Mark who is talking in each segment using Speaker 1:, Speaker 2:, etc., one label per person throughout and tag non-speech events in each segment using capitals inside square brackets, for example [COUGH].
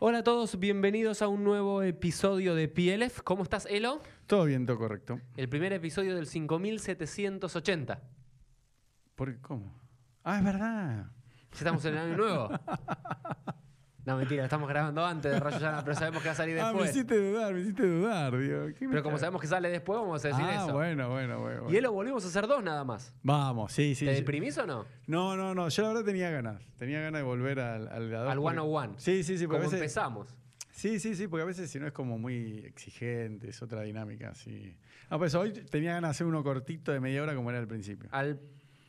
Speaker 1: Hola a todos, bienvenidos a un nuevo episodio de PLF. ¿Cómo estás, Elo?
Speaker 2: Todo bien, todo correcto.
Speaker 1: El primer episodio del 5780.
Speaker 2: ¿Por qué? ¿Cómo? Ah, es verdad.
Speaker 1: ¿Ya estamos en el año nuevo? [LAUGHS] No, mentira, estamos grabando antes de Rayo Llana, pero sabemos que va a salir
Speaker 2: Ah, me
Speaker 1: después.
Speaker 2: hiciste dudar, me hiciste dudar, Dios. ¿Qué me
Speaker 1: pero como sabemos que sale después, vamos a decir
Speaker 2: ah,
Speaker 1: eso.
Speaker 2: bueno, bueno, bueno.
Speaker 1: Y
Speaker 2: bueno.
Speaker 1: Elo, volvimos a hacer dos nada más.
Speaker 2: Vamos, sí, sí.
Speaker 1: ¿Te
Speaker 2: sí.
Speaker 1: deprimís o no?
Speaker 2: No, no, no. Yo la verdad tenía ganas. Tenía ganas de volver al al,
Speaker 1: Al
Speaker 2: porque-
Speaker 1: 101.
Speaker 2: Sí, sí, sí. Porque
Speaker 1: Como
Speaker 2: veces,
Speaker 1: empezamos.
Speaker 2: sí, sí, sí. Porque a veces si no es como muy exigente, es otra dinámica, sí. Ah, pues hoy tenía ganas de hacer uno cortito de media hora como era al principio.
Speaker 1: Al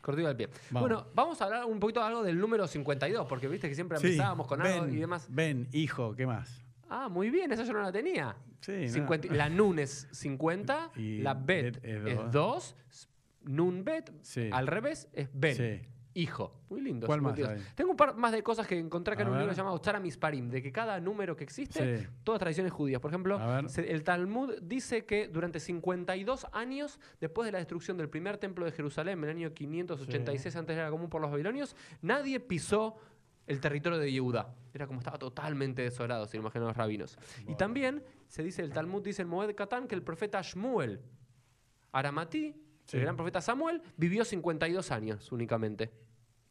Speaker 1: cortito del pie.
Speaker 2: Vamos.
Speaker 1: Bueno, vamos a hablar un poquito de algo del número 52, porque viste que siempre
Speaker 2: Sí,
Speaker 1: empezábamos con algo
Speaker 2: ven,
Speaker 1: y demás.
Speaker 2: Ven, hijo, ¿qué más?
Speaker 1: Ah, muy bien, esa yo no la tenía.
Speaker 2: Sí, no.
Speaker 1: 50 La nun es 50,
Speaker 2: Y
Speaker 1: la bet
Speaker 2: bet es
Speaker 1: es
Speaker 2: dos.
Speaker 1: 2, nun bet,
Speaker 2: Sí.
Speaker 1: al revés es ben.
Speaker 2: Sí.
Speaker 1: Hijo. Muy lindo.
Speaker 2: ¿Cuál más
Speaker 1: 52.
Speaker 2: hay?
Speaker 1: Tengo un par más de cosas que encontré acá
Speaker 2: A
Speaker 1: en un
Speaker 2: ver.
Speaker 1: libro llamado Tzara Misparim, de que cada número que existe,
Speaker 2: Sí.
Speaker 1: todas tradiciones judías. Por ejemplo, se- el Talmud dice que durante 52 años, después de la destrucción del primer templo de Jerusalén, en el año 586 antes era común por los babilonios, nadie pisó el territorio de Yehuda. Era como estaba totalmente desolado, se lo imaginan los rabinos. Y también se dice, el Talmud dice en Moed Katán que el profeta Shmuel Aramatí,
Speaker 2: Sí.
Speaker 1: el gran profeta Samuel, vivió 52 años únicamente.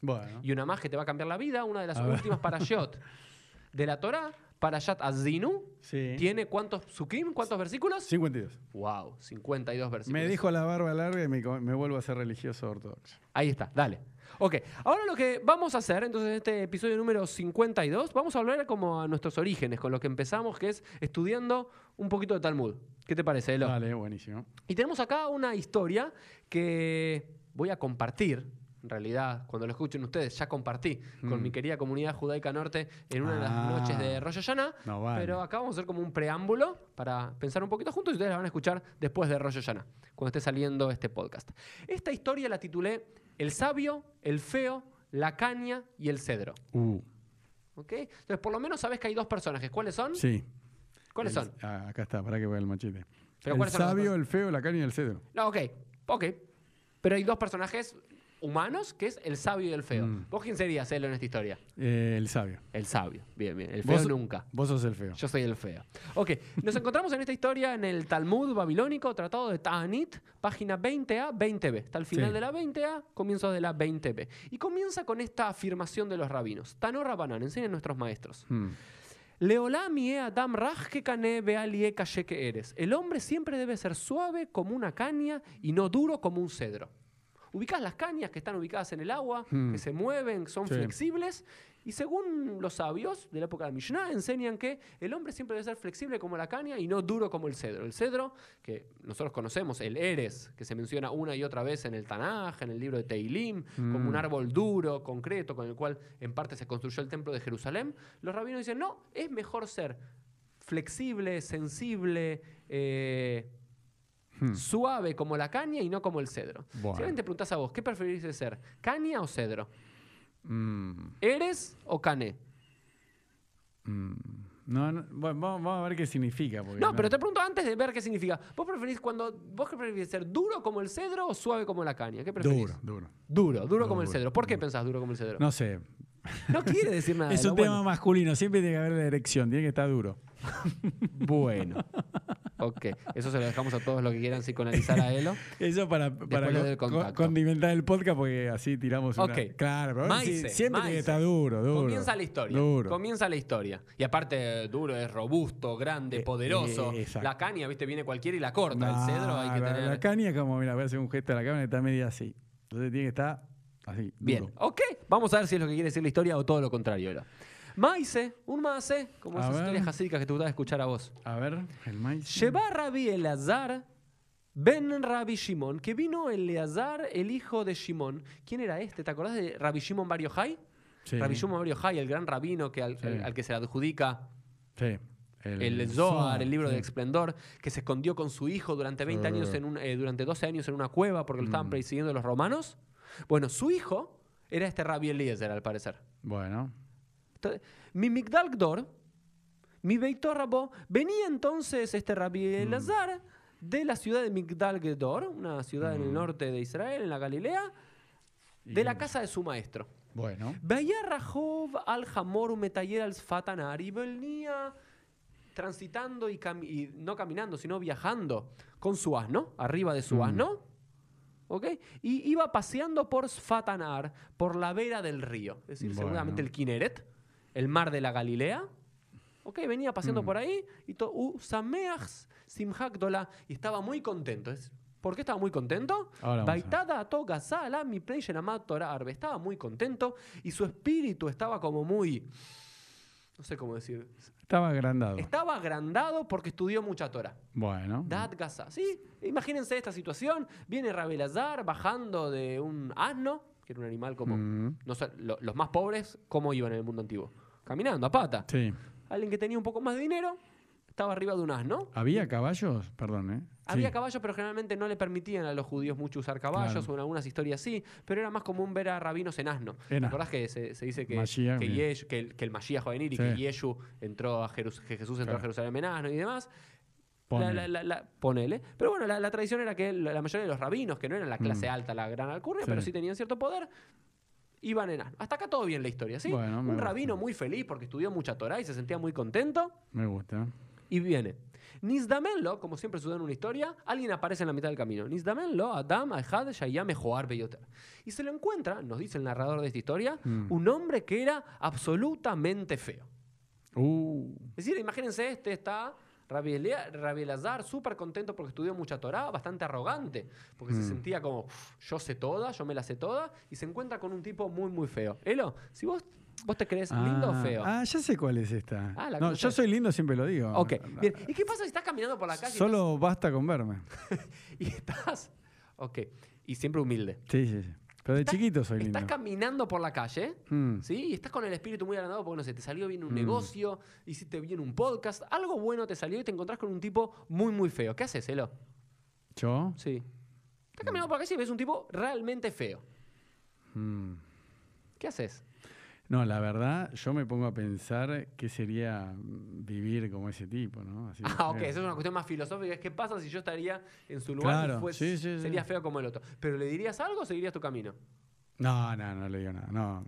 Speaker 2: Bueno.
Speaker 1: Y una más que te va a cambiar la vida, una de las
Speaker 2: A
Speaker 1: últimas parashot [LAUGHS] de la Torá, Parashat Azinu,
Speaker 2: Sí.
Speaker 1: tiene cuántos sukim, cuántos versículos?
Speaker 2: 52.
Speaker 1: Wow, 52 versículos.
Speaker 2: Me dijo la barba larga y me, me vuelvo a ser religioso ortodoxo.
Speaker 1: Ahí está, dale. Ok, ahora lo que vamos a hacer, entonces en este episodio número 52, vamos a hablar como a nuestros orígenes, con lo que empezamos, que es estudiando un poquito de Talmud. ¿Qué te parece, Elo?
Speaker 2: Vale, buenísimo.
Speaker 1: Y tenemos acá una historia que voy a compartir. En realidad, cuando lo escuchen ustedes, ya compartí con
Speaker 2: Mm.
Speaker 1: mi querida comunidad judaica norte en una de las
Speaker 2: Ah.
Speaker 1: noches de Rosh Hashanah.
Speaker 2: No vale.
Speaker 1: Pero acá vamos a hacer como un preámbulo para pensar un poquito juntos y ustedes la van a escuchar después de Rosh Hashanah, cuando esté saliendo este podcast. Esta historia la titulé El sabio, el feo, la caña y el cedro.
Speaker 2: Uh,
Speaker 1: ¿Ok? Entonces, por lo menos sabes que hay dos personajes. ¿Cuáles son?
Speaker 2: sí.
Speaker 1: ¿Cuáles
Speaker 2: El-
Speaker 1: son?
Speaker 2: ah, acá está, para que vea el machete.
Speaker 1: Pero
Speaker 2: el
Speaker 1: ¿cuáles son los
Speaker 2: sabio, el feo, la caña y el cedro.
Speaker 1: No, ok, ok. Pero hay dos personajes humanos, que es el sabio y el feo.
Speaker 2: Mm.
Speaker 1: ¿Vos quién serías, Elo, en esta historia?
Speaker 2: Eh, el sabio.
Speaker 1: El sabio. Bien, bien. El feo
Speaker 2: Vos-
Speaker 1: nunca.
Speaker 2: Vos sos el feo.
Speaker 1: Yo soy el feo. Ok, nos encontramos en esta historia en el Talmud babilónico, tratado de Ta'anit, página 20a, 20b. Está al final
Speaker 2: Sí.
Speaker 1: de la 20a, comienzo de la 20b. Y comienza con esta afirmación de los rabinos. Tanor Rabanán, enseñan nuestros maestros. Y Adam que eres. El hombre siempre debe ser suave como una caña y no duro como un cedro. Ubicás las cañas que están ubicadas en el agua,
Speaker 2: Hmm.
Speaker 1: que se mueven, son
Speaker 2: Sí.
Speaker 1: flexibles. Y según los sabios de la época de Mishnah, enseñan que el hombre siempre debe ser flexible como la caña y no duro como el cedro. El cedro, que nosotros conocemos, el Eres, que se menciona una y otra vez en el Tanaj, en el libro de Teilim, como un
Speaker 2: Mm.
Speaker 1: árbol duro, concreto, con el cual en parte se construyó el templo de Jerusalén. Los rabinos dicen, no, es mejor ser flexible, sensible, eh,
Speaker 2: Hmm.
Speaker 1: suave como la caña y no como el cedro.
Speaker 2: Bueno.
Speaker 1: Si alguien te preguntás a vos, ¿qué preferís de ser? ¿Caña o cedro?
Speaker 2: Mm,
Speaker 1: ¿Eres o cané?
Speaker 2: mm. No, no, bueno, vamos, a ver qué significa.
Speaker 1: No, pero te pregunto antes de ver qué significa. ¿Vos preferís cuando vos qué preferís ser duro como el cedro o suave como la caña? ¿Qué preferís?
Speaker 2: Duro, duro.
Speaker 1: Duro, duro como el cedro. ¿Por qué
Speaker 2: duro.
Speaker 1: pensás duro como el cedro?
Speaker 2: No sé.
Speaker 1: No quiere decir [LAUGHS] nada.
Speaker 2: es un
Speaker 1: bueno.
Speaker 2: tema masculino. Siempre tiene que haber la erección. Tiene que estar duro. [LAUGHS] [LAUGHS]
Speaker 1: Bueno. Ok, eso se lo dejamos a todos los que quieran psicoanalizar a Elo. [LAUGHS]
Speaker 2: Eso para, para co- condimentar el podcast porque así tiramos una...
Speaker 1: Ok.
Speaker 2: Claro, pero
Speaker 1: Maize,
Speaker 2: sí, siempre que estar duro, duro.
Speaker 1: Comienza la historia.
Speaker 2: Duro.
Speaker 1: Comienza la historia. Y aparte, duro es robusto, grande,
Speaker 2: Eh,
Speaker 1: poderoso.
Speaker 2: eh,
Speaker 1: la caña, viste, viene cualquiera y la corta. El cedro hay que tener.
Speaker 2: la caña como, mira, voy a hacer un gesto a la cámara, está media así. Entonces tiene que estar así,
Speaker 1: Bien,
Speaker 2: duro.
Speaker 1: ok. Vamos a ver si es lo que quiere decir la historia o todo lo contrario. Elo. Maize, un maase, como
Speaker 2: A
Speaker 1: esas
Speaker 2: ver.
Speaker 1: historias jasídicas que te gustaba escuchar a vos.
Speaker 2: A ver, el maíz.
Speaker 1: Lleva Rabbi Eleazar ben Rabbi Shimon, que vino Eleazar, el hijo de Shimon. ¿Quién era este? ¿Te acordás de Rabbi Shimon Bar Yochai?
Speaker 2: Sí,
Speaker 1: Rabbi Shimon Bar el gran rabino que al,
Speaker 2: Sí.
Speaker 1: al- al que se le adjudica
Speaker 2: sí.
Speaker 1: el Zohar, el libro
Speaker 2: sí.
Speaker 1: de Esplendor, que se escondió con su hijo durante 20
Speaker 2: Sí.
Speaker 1: años en un, eh, durante 12 años en una cueva porque lo estaban
Speaker 2: Mm.
Speaker 1: persiguiendo los romanos. Bueno, su hijo era este Rabbi Eliezer, al parecer.
Speaker 2: Bueno,
Speaker 1: mi Migdal Gdor, mi Beitor Rabó, venía entonces este Rabbi
Speaker 2: Mm.
Speaker 1: Elazar de la ciudad de Migdal Gdor, una ciudad en el
Speaker 2: Mm.
Speaker 1: norte de Israel, en la Galilea,
Speaker 2: ¿Y
Speaker 1: de la casa de su maestro.
Speaker 2: Bueno.
Speaker 1: Veía Rahov al Hamor Metayer al Fatanar y venía transitando y, cami- y no caminando, sino viajando con su asno, arriba de su
Speaker 2: Mm.
Speaker 1: asno. ¿Ok? Y iba paseando por Sfatanar, por la vera del río. Es decir,
Speaker 2: Bueno.
Speaker 1: seguramente el Kineret, el mar de la Galilea. ¿Ok? Venía paseando
Speaker 2: Mm.
Speaker 1: por ahí y to- y estaba muy contento. Es- ¿Por qué estaba muy contento?
Speaker 2: Ahora vamos a ver.
Speaker 1: Baitada to gazala, mi arbe. Estaba muy contento y su espíritu estaba como muy. No sé cómo decir.
Speaker 2: Estaba agrandado.
Speaker 1: Estaba agrandado porque estudió mucha Torah.
Speaker 2: Bueno.
Speaker 1: Dad Gaza. Sí, imagínense esta situación. Viene Rabelazar bajando de un asno, que era un animal como.
Speaker 2: Mm,
Speaker 1: No sé, lo- los más pobres, ¿cómo iban en el mundo antiguo? Caminando, a pata.
Speaker 2: Sí.
Speaker 1: Alguien que tenía un poco más de dinero estaba arriba de un asno.
Speaker 2: ¿Había caballos? Perdón, ¿eh?
Speaker 1: Había
Speaker 2: Sí.
Speaker 1: caballos, pero generalmente no le permitían a los judíos mucho usar caballos
Speaker 2: Claro.
Speaker 1: o en algunas historias sí, pero era más común ver a rabinos en asno. ¿Te
Speaker 2: En asno.
Speaker 1: acordás que se, se dice que,
Speaker 2: Mashiach,
Speaker 1: que,
Speaker 2: bien.
Speaker 1: Yesh- que el, que el Mashiach va a venir y
Speaker 2: Sí.
Speaker 1: que Yeshu entró a Jerus- que Jesús entró
Speaker 2: Claro.
Speaker 1: a Jerusalén en asno y demás?
Speaker 2: Pone.
Speaker 1: La- la- ponele. Pero bueno, la, tradición era que la, mayoría de los rabinos, que no eran la clase
Speaker 2: Mm.
Speaker 1: alta, la gran alcurnia,
Speaker 2: Sí.
Speaker 1: pero sí tenían cierto poder, iban en. Hasta acá todo bien la historia, ¿sí?
Speaker 2: Bueno,
Speaker 1: Un
Speaker 2: gusta.
Speaker 1: rabino muy feliz porque estudió mucha Torah y se sentía muy contento.
Speaker 2: Me gusta.
Speaker 1: Y viene. Nizdamenlo, como siempre sucede en una historia, alguien aparece en la mitad del camino. Nizdamenlo, Adam, Ahad, Shayam, Mejoar, Beyoter. Y se lo encuentra, nos dice el narrador de esta historia,
Speaker 2: Mm.
Speaker 1: un hombre que era absolutamente feo.
Speaker 2: Uh,
Speaker 1: Es decir, imagínense, este está Rabbi Elazar, súper contento porque estudió mucha Torah, bastante arrogante, porque se
Speaker 2: Mm.
Speaker 1: sentía como, "Uf, yo sé toda, yo me la sé toda, y se encuentra con un tipo muy, muy feo. Elo, si vos, vos te crees lindo o
Speaker 2: ah,
Speaker 1: feo.
Speaker 2: Ah, ya sé cuál es esta.
Speaker 1: Ah, la
Speaker 2: no, yo soy lindo, siempre lo digo.
Speaker 1: ok, bien. ¿Y qué pasa si estás caminando por la calle
Speaker 2: Solo basta con verme. [LAUGHS]
Speaker 1: y estás. Ok. Y siempre humilde.
Speaker 2: Sí, sí, sí. Pero de
Speaker 1: Estás-
Speaker 2: chiquito soy lindo.
Speaker 1: Estás caminando por la calle,
Speaker 2: Mm.
Speaker 1: ¿sí? Y estás con el espíritu muy agrandado porque, no sé, te salió bien un
Speaker 2: Mm.
Speaker 1: negocio, hiciste bien un podcast, algo bueno te salió y te encontrás con un tipo muy, muy feo. ¿Qué haces, Elo?
Speaker 2: ¿Yo?
Speaker 1: Sí. Estás caminando por la calle y ves un tipo realmente feo.
Speaker 2: Mm.
Speaker 1: ¿Qué haces?
Speaker 2: No, la verdad, yo me pongo a pensar qué sería vivir como ese tipo, ¿no? Así
Speaker 1: Ah, ok,
Speaker 2: feo.
Speaker 1: eso es una cuestión más filosófica. Es qué pasa si yo estaría en su lugar y
Speaker 2: Claro, sí, sí.
Speaker 1: sería feo como el otro. ¿Pero le dirías algo o seguirías tu camino?
Speaker 2: No, no, no le digo nada. No.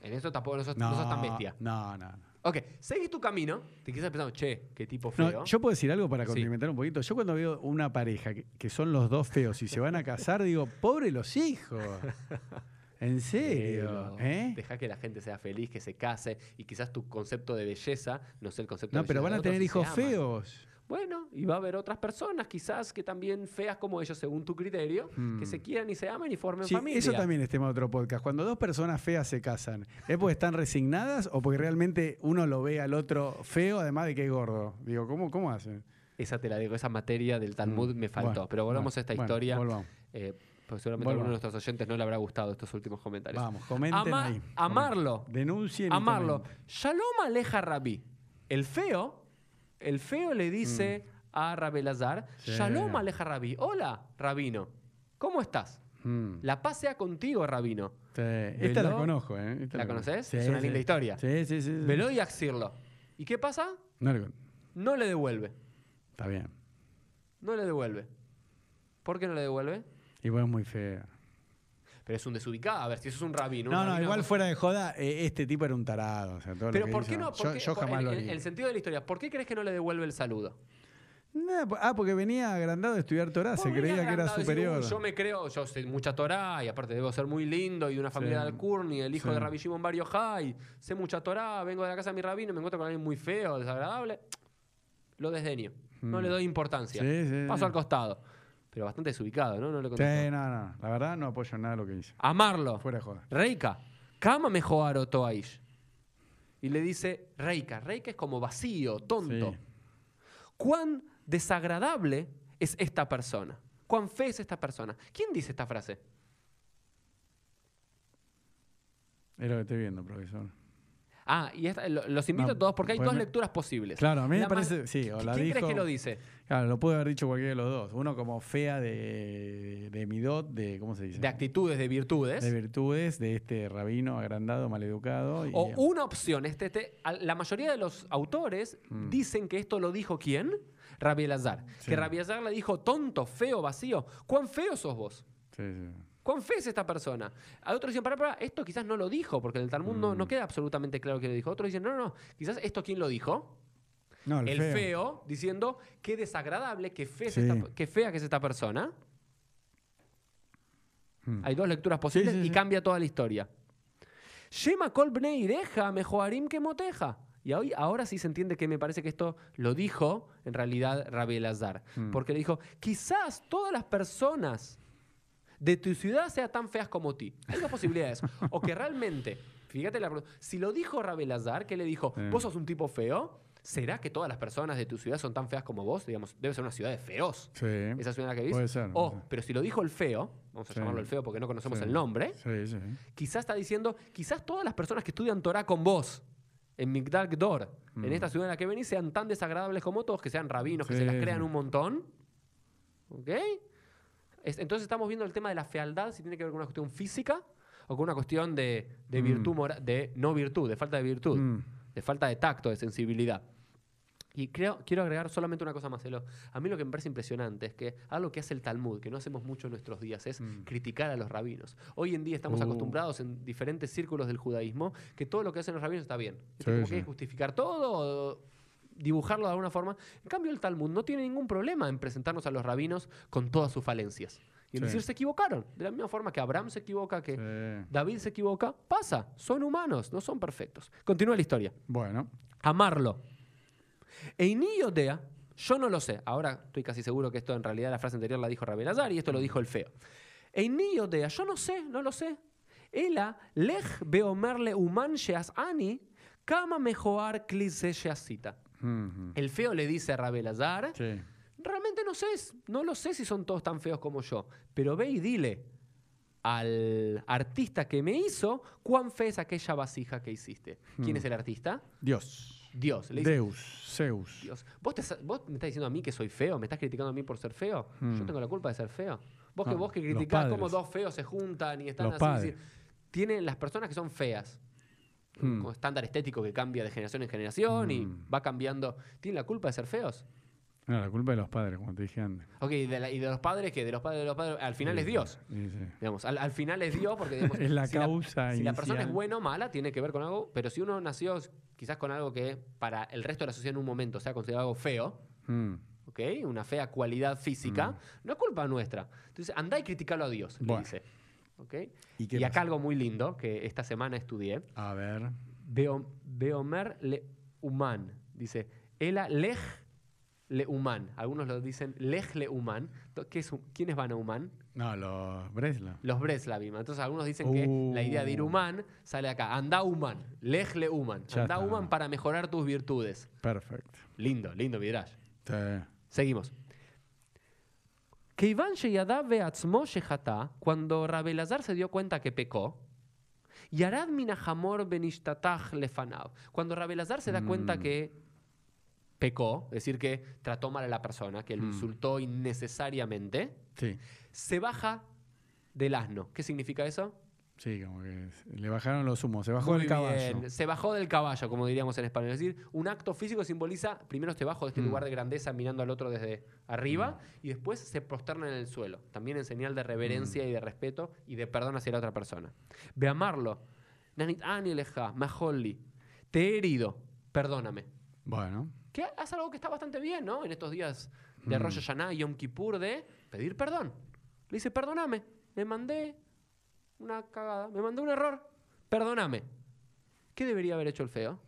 Speaker 1: En eso tampoco no sos,
Speaker 2: No,
Speaker 1: no sos tan bestia.
Speaker 2: No, no, no.
Speaker 1: Ok, seguís tu camino, te quedas pensando, che, qué tipo
Speaker 2: No,
Speaker 1: feo.
Speaker 2: yo puedo decir algo para complementar un poquito. Yo cuando veo una pareja que, que son los dos feos y se van a casar, digo, pobre los hijos. [LAUGHS] ¿En serio?
Speaker 1: Pero
Speaker 2: ¿Eh?
Speaker 1: Deja que la gente sea feliz, que se case y quizás tu concepto de belleza no sea el concepto
Speaker 2: No,
Speaker 1: de
Speaker 2: pero
Speaker 1: belleza
Speaker 2: van
Speaker 1: del
Speaker 2: a
Speaker 1: otro
Speaker 2: tener hijos feos.
Speaker 1: Bueno, y va a haber otras personas quizás que también feas como ellos según tu criterio, que
Speaker 2: Mm.
Speaker 1: se quieran y se amen y formen
Speaker 2: Sí,
Speaker 1: familia.
Speaker 2: eso también es tema de otro podcast. Cuando dos personas feas se casan, ¿es porque están resignadas o porque realmente uno lo ve al otro feo, además de que es gordo? Digo, ¿cómo, cómo hacen?
Speaker 1: Esa te la digo, esa materia del Talmud
Speaker 2: Mm,
Speaker 1: me faltó.
Speaker 2: bueno,
Speaker 1: pero volvamos
Speaker 2: bueno,
Speaker 1: a esta
Speaker 2: bueno,
Speaker 1: historia,
Speaker 2: volvamos.
Speaker 1: eh, porque seguramente a
Speaker 2: Volvamos.
Speaker 1: alguno de nuestros oyentes no le habrá gustado estos últimos comentarios.
Speaker 2: Vamos, comenten
Speaker 1: Ama-
Speaker 2: ahí.
Speaker 1: amarlo.
Speaker 2: Denuncien
Speaker 1: Amarlo.
Speaker 2: comenten.
Speaker 1: Shalom aleja Rabí. El feo, el feo le dice a Rabelazar,
Speaker 2: Mm. Sí.
Speaker 1: Shalom aleja Rabí. Hola, Rabino. ¿Cómo estás?
Speaker 2: Mm.
Speaker 1: La paz sea contigo, Rabino.
Speaker 2: Sí, Esta la conozco, ¿eh? Esta
Speaker 1: ¿La conoces?
Speaker 2: Sí,
Speaker 1: es una
Speaker 2: sí.
Speaker 1: linda historia.
Speaker 2: Sí, sí, sí. sí.
Speaker 1: Veló y Axirlo. ¿Y qué pasa?
Speaker 2: No le con-
Speaker 1: No le devuelve.
Speaker 2: Está bien.
Speaker 1: No le devuelve. ¿Por qué no le devuelve?
Speaker 2: Y es muy fea.
Speaker 1: Pero es un desubicado. A ver, si eso es un rabino. un
Speaker 2: No, no,
Speaker 1: rabino-
Speaker 2: igual fuera de joda, eh, este tipo era un tarado. o sea, todo lo
Speaker 1: Pero
Speaker 2: que
Speaker 1: ¿por
Speaker 2: hizo-
Speaker 1: qué no?
Speaker 2: Yo,
Speaker 1: por qué-
Speaker 2: yo
Speaker 1: por-
Speaker 2: jamás
Speaker 1: en,
Speaker 2: lo
Speaker 1: en-
Speaker 2: haría.
Speaker 1: en el sentido de la historia, ¿por qué crees que no le devuelve el saludo?
Speaker 2: Ah, porque venía agrandado de estudiar Torah, se creía que era
Speaker 1: decís,
Speaker 2: superior.
Speaker 1: "Uy, yo me creo, yo sé mucha Torah y aparte debo ser muy lindo y de una familia
Speaker 2: Sí.
Speaker 1: de Alcurni, el hijo
Speaker 2: Sí.
Speaker 1: de Rabbi Shimon Bar Yochai, sé mucha Torah, vengo de la casa de mi rabino me encuentro con alguien muy feo, desagradable. Lo desdeño. No
Speaker 2: Mm.
Speaker 1: le doy importancia.
Speaker 2: Sí, sí,
Speaker 1: Paso al costado. Pero bastante desubicado, ¿no? No le
Speaker 2: Sí,
Speaker 1: contestó.
Speaker 2: no, no. La verdad no apoyo nada de lo que hizo.
Speaker 1: Amarlo.
Speaker 2: Fuera de joda.
Speaker 1: Reika, Kama mejor Toaish. Y le dice, Reika. Reika es como vacío, tonto.
Speaker 2: Sí.
Speaker 1: ¿Cuán desagradable es esta persona? ¿Cuán fea es esta persona? ¿Quién dice esta frase?
Speaker 2: Es lo que estoy viendo, profesor.
Speaker 1: Ah, y esta- lo- los invito
Speaker 2: No,
Speaker 1: a todos porque hay
Speaker 2: pues
Speaker 1: dos
Speaker 2: me-
Speaker 1: lecturas posibles.
Speaker 2: Claro, a mí me
Speaker 1: La más-
Speaker 2: parece. Sí, o la
Speaker 1: ¿Quién
Speaker 2: dijo.
Speaker 1: crees que lo dice?
Speaker 2: Claro, lo puede haber dicho cualquiera de los dos. Uno como fea de, de Midot, de. ¿Cómo se dice?
Speaker 1: De actitudes, de virtudes.
Speaker 2: De virtudes, de este rabino agrandado, maleducado. Y,
Speaker 1: o una opción, este, este- a- la mayoría de los autores
Speaker 2: Mm.
Speaker 1: dicen que esto lo dijo quién? Rabbi Elazar.
Speaker 2: Sí.
Speaker 1: Que Rabbi Elazar le dijo, tonto, feo, vacío. ¿Cuán feo sos vos?
Speaker 2: Sí, sí.
Speaker 1: ¿Cuán fe es esta persona? A otros dicen, para, para, esto quizás no lo dijo, porque en el Talmud no, no
Speaker 2: Mm.
Speaker 1: queda absolutamente claro que lo dijo. Otros dicen, no, no, quizás esto quién lo dijo.
Speaker 2: No, el,
Speaker 1: El,
Speaker 2: feo.
Speaker 1: feo. diciendo, qué desagradable, qué, fe es esta- qué fea que es esta persona.
Speaker 2: Mm.
Speaker 1: Hay dos lecturas posibles
Speaker 2: Sí, sí,
Speaker 1: y cambia toda la historia. Shema kol bnei ireja mejoarim que moteja. Y hoy, ahora sí se entiende que me parece que esto lo dijo en realidad Rabbi Elazar.
Speaker 2: Mm.
Speaker 1: Porque le dijo, quizás todas las personas de tu ciudad sean tan feas como ti. Hay dos posibilidades. o que realmente, fíjate la pregunta, si lo dijo Rabbi Elazar, que le dijo, vos sos un tipo feo, ¿será que todas las personas de tu ciudad son tan feas como vos? Digamos, debe ser una ciudad de feos.
Speaker 2: Sí.
Speaker 1: Esa ciudad en la que vivís.
Speaker 2: Puede ser.
Speaker 1: O, pero si lo dijo el feo, vamos a
Speaker 2: Sí.
Speaker 1: llamarlo el feo porque no conocemos
Speaker 2: Sí.
Speaker 1: el nombre,
Speaker 2: Sí,
Speaker 1: quizás está diciendo, quizás todas las personas que estudian Torah con vos, en Migdal Gdor, en
Speaker 2: Mm.
Speaker 1: esta ciudad en la que venís, sean tan desagradables como todos, que sean rabinos, que se las crean un montón. ¿Ok? Es- entonces estamos viendo el tema de la fealdad, si tiene que ver con una cuestión física o con una cuestión de, de
Speaker 2: Mm.
Speaker 1: virtud mora- de no virtud, de falta de virtud,
Speaker 2: Mm.
Speaker 1: de falta de tacto, de sensibilidad. Y creo, quiero agregar solamente una cosa más, Elo. A mí lo que me parece impresionante es que algo que hace el Talmud, que no hacemos mucho en nuestros días, es
Speaker 2: Mm.
Speaker 1: criticar a los rabinos. Hoy en día estamos
Speaker 2: Uh.
Speaker 1: acostumbrados en diferentes círculos del judaísmo que todo lo que hacen los rabinos está bien.
Speaker 2: Sí,
Speaker 1: Como que
Speaker 2: sí.
Speaker 1: hay que justificar todo, dibujarlo de alguna forma. En cambio, el Talmud no tiene ningún problema en presentarnos a los rabinos con todas sus falencias. Y en
Speaker 2: Sí.
Speaker 1: decir, se equivocaron. De la misma forma que Abraham se equivoca, que
Speaker 2: Sí.
Speaker 1: David se equivoca, pasa. Son humanos, no son perfectos. Continúa la historia
Speaker 2: Bueno.
Speaker 1: amarlo. Eini Yodea, yo no lo sé. Ahora estoy casi seguro que esto en realidad la frase anterior la dijo Rabbi Elazar y esto lo dijo el feo. Eini Yodea, yo no sé, no lo sé. Ela lech beomerle uman sheas ani kama mejoar klise sheasita. El feo le dice a Rabbi Elazar,
Speaker 2: Sí.
Speaker 1: realmente no sé, no lo sé si son todos tan feos como yo, pero ve y dile al artista que me hizo cuán fea es aquella vasija que hiciste. ¿Quién es el artista?
Speaker 2: Dios.
Speaker 1: Dios. Le dice,
Speaker 2: Deus. Zeus.
Speaker 1: Dios, ¿vos, te vos me estás diciendo a mí que soy feo? ¿Me estás criticando a mí por ser feo? Yo tengo la culpa de ser feo. Vos que vos que criticás cómo dos feos se juntan y están
Speaker 2: Los
Speaker 1: así.
Speaker 2: padres.
Speaker 1: así. Tienen las personas que son feas.
Speaker 2: Mm.
Speaker 1: Con estándar estético que cambia de generación en generación y
Speaker 2: Mm.
Speaker 1: va cambiando. ¿Tienen la culpa de ser feos?
Speaker 2: No, la culpa de los padres, como te dije antes.
Speaker 1: Ok, y de, la- y de los padres que de los padres de los padres, al final es Dios.
Speaker 2: Sí, sí.
Speaker 1: Digamos, al, al final es Dios porque digamos, [LAUGHS]
Speaker 2: Es la
Speaker 1: si
Speaker 2: causa
Speaker 1: si la persona es buena o mala, tiene que ver con algo, pero si uno nació quizás con algo que para el resto de la sociedad en un momento sea considerado algo feo,
Speaker 2: Mm.
Speaker 1: ¿ok? Una fea cualidad física, no es culpa nuestra. Entonces, andá y criticalo a Dios, le dice. ¿Ok?
Speaker 2: ¿Y
Speaker 1: Y, acá
Speaker 2: pasa?
Speaker 1: algo muy lindo que esta semana estudié.
Speaker 2: A ver.
Speaker 1: Beo- Beomer le human. Dice, Ela lej le human. Algunos lo dicen lej le human. ¿Qué es, ¿Quiénes van a human?
Speaker 2: No, los Bresla.
Speaker 1: Los Breslavim. Entonces algunos dicen que la idea de ir
Speaker 2: Uh.
Speaker 1: human sale acá. Anda human. Lej le human. Anda human para mejorar tus virtudes.
Speaker 2: Perfecto.
Speaker 1: Lindo, lindo Midrash.
Speaker 2: Sí.
Speaker 1: Seguimos que Iván Sheyadá Beatzmo Shehatá, cuando Rabelazar se dio cuenta que pecó, Yarad Minahamor Benishtatach Lefanav, cuando Rabelazar se da
Speaker 2: mm.
Speaker 1: cuenta que pecó, es decir, que trató mal a la persona, que lo
Speaker 2: mm.
Speaker 1: insultó innecesariamente,
Speaker 2: sí.
Speaker 1: se baja del asno. ¿Qué significa eso?
Speaker 2: Sí, como que le bajaron los humos. Se bajó
Speaker 1: Muy
Speaker 2: el caballo.
Speaker 1: bien. Se bajó del caballo, como diríamos en español. Es decir, un acto físico simboliza, primero te bajo de este
Speaker 2: Mm.
Speaker 1: lugar de grandeza mirando al otro desde arriba y después se prosterna en el suelo. También en señal de
Speaker 2: Mm.
Speaker 1: reverencia y de respeto y de perdón hacia la otra persona. Ve amarlo. Nanit ani leja, majolli. Te he herido, perdóname.
Speaker 2: Bueno.
Speaker 1: Que hace algo que está bastante bien, ¿no? En estos días de
Speaker 2: Mm.
Speaker 1: Rosh Hashanah y Yom Kippur de pedir perdón. Le dice, perdóname, me mandé una cagada, me mandé un error, perdóname. ¿Qué debería haber hecho el feo?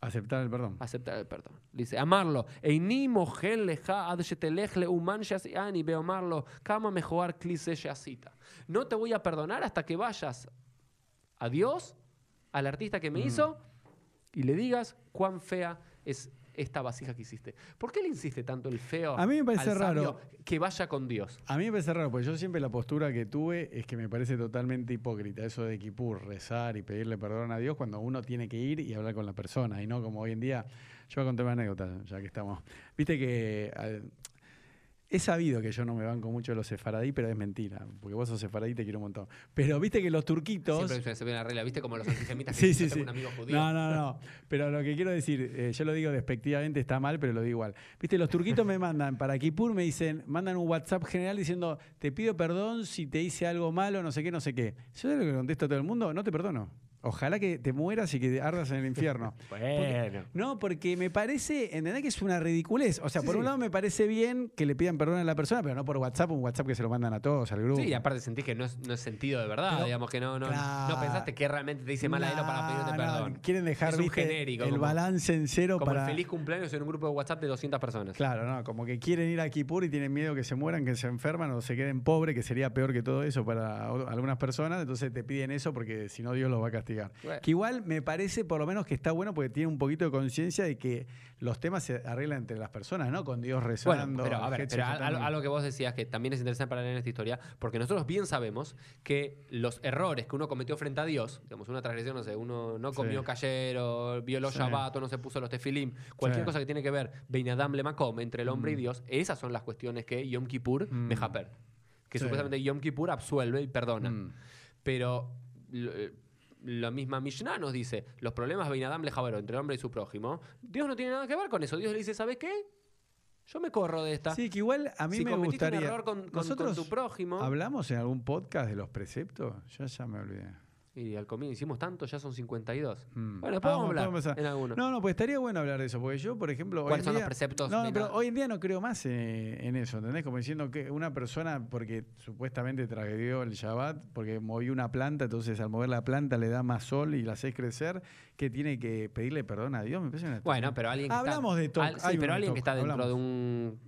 Speaker 2: Aceptar el perdón.
Speaker 1: Aceptar el perdón. Dice, amarlo. Eini leja ad kama mejoar klise sheasita. No te voy a perdonar hasta que vayas a Dios, al artista que me
Speaker 2: Mm.
Speaker 1: hizo, y le digas cuán fea es esta vasija que hiciste. ¿Por qué le insiste tanto el feo
Speaker 2: A mí me parece
Speaker 1: al
Speaker 2: raro.
Speaker 1: que vaya con Dios?
Speaker 2: A mí me parece raro, porque yo siempre la postura que tuve es que me parece totalmente hipócrita eso de Kipur, rezar y pedirle perdón a Dios cuando uno tiene que ir y hablar con la persona, y no como hoy en día. Yo voy a contar una anécdota, ya que estamos. Viste que al- Es sabido que yo no me banco mucho de los sefaradí, pero es mentira. Porque vos sos sefaradí y te quiero un montón. Pero viste que los turquitos.
Speaker 1: Siempre se ve una regla, ¿viste? Como los antisemitas [LAUGHS] que
Speaker 2: Sí, sí,
Speaker 1: "Yo tengo
Speaker 2: sí.
Speaker 1: un amigo judío.
Speaker 2: No, no, no. [LAUGHS] Pero lo que quiero decir, eh, yo lo digo despectivamente, está mal, pero lo digo igual. Viste, los turquitos me mandan para Kipur, me dicen, mandan un WhatsApp general diciendo, te pido perdón si te hice algo malo, no sé qué, no sé qué. Yo sé lo que contesto a todo el mundo, no te perdono. Ojalá que te mueras y que ardas en el infierno. [LAUGHS]
Speaker 1: Bueno.
Speaker 2: No, porque me parece, ¿entendés que es una ridiculez? O sea,
Speaker 1: Sí,
Speaker 2: por un
Speaker 1: sí.
Speaker 2: lado me parece bien que le pidan perdón a la persona, pero no por WhatsApp, un WhatsApp que se lo mandan a todos, al grupo.
Speaker 1: Sí, y aparte sentís que no es, no es sentido de verdad,
Speaker 2: Pero-
Speaker 1: digamos que no, no,
Speaker 2: Claro.
Speaker 1: no pensaste que realmente te dice mal a él para pedirte
Speaker 2: No, no,
Speaker 1: perdón.
Speaker 2: quieren dejar
Speaker 1: Es un
Speaker 2: ¿viste,
Speaker 1: genérico,
Speaker 2: el
Speaker 1: como-
Speaker 2: balance en cero
Speaker 1: Como
Speaker 2: para...
Speaker 1: el feliz cumpleaños en un grupo de WhatsApp de 200 personas.
Speaker 2: Claro, no, como que quieren ir a Kipur y tienen miedo que se mueran, que se enferman o se queden pobres, que sería peor que todo eso para algunas personas, entonces te piden eso porque si no Dios los va a castigar.
Speaker 1: Bueno.
Speaker 2: Que igual me parece por lo menos que está bueno porque tiene un poquito de conciencia de que los temas se arreglan entre las personas, ¿no? Con Dios rezando.
Speaker 1: Bueno, pero a ver, pero algo que vos decías que también es interesante para leer en esta historia, porque nosotros bien sabemos que los errores que uno cometió frente a Dios, digamos, una transgresión, no sé, uno no comió
Speaker 2: Sí.
Speaker 1: cayer o violó
Speaker 2: Sí.
Speaker 1: Shabbat no se puso los tefilim, cualquier
Speaker 2: Sí.
Speaker 1: cosa que tiene que ver Beinadam le Makom, entre el hombre y Dios, esas son las cuestiones que Yom Kippur
Speaker 2: Mm.
Speaker 1: mejaper. Que
Speaker 2: Sí.
Speaker 1: supuestamente Yom Kippur absuelve y perdona.
Speaker 2: Mm.
Speaker 1: Pero eh, la misma Mishnah nos dice, los problemas Beinadam le Javero, entre el hombre y su prójimo, Dios no tiene nada que ver con eso. Dios le dice, ¿sabes qué? Yo me corro de esta.
Speaker 2: Sí, que igual a mí
Speaker 1: si
Speaker 2: me gustaría.
Speaker 1: un error con, con- con
Speaker 2: Nosotros
Speaker 1: tu prójimo.
Speaker 2: ¿Hablamos en algún podcast de los preceptos? Yo ya me olvidé.
Speaker 1: Y al comienzo hicimos tanto, ya son 52.
Speaker 2: Mm.
Speaker 1: Bueno, después
Speaker 2: Ah,
Speaker 1: vamos a hablar en alguno.
Speaker 2: No, no, pues estaría bueno hablar de eso, porque yo, por ejemplo, hoy
Speaker 1: ¿Cuáles
Speaker 2: en
Speaker 1: son los
Speaker 2: día-
Speaker 1: preceptos
Speaker 2: No, pero hoy en día no creo más eh, en eso, ¿entendés? Como diciendo que una persona, porque supuestamente tragedió el Shabbat, porque movió una planta, entonces al mover la planta le da más sol y la hace crecer, que tiene que pedirle perdón a Dios. Me parece una
Speaker 1: Bueno, pero alguien que
Speaker 2: Hablamos
Speaker 1: está,
Speaker 2: de TOC,
Speaker 1: al- sí, pero alguien que está dentro
Speaker 2: hablamos.
Speaker 1: de un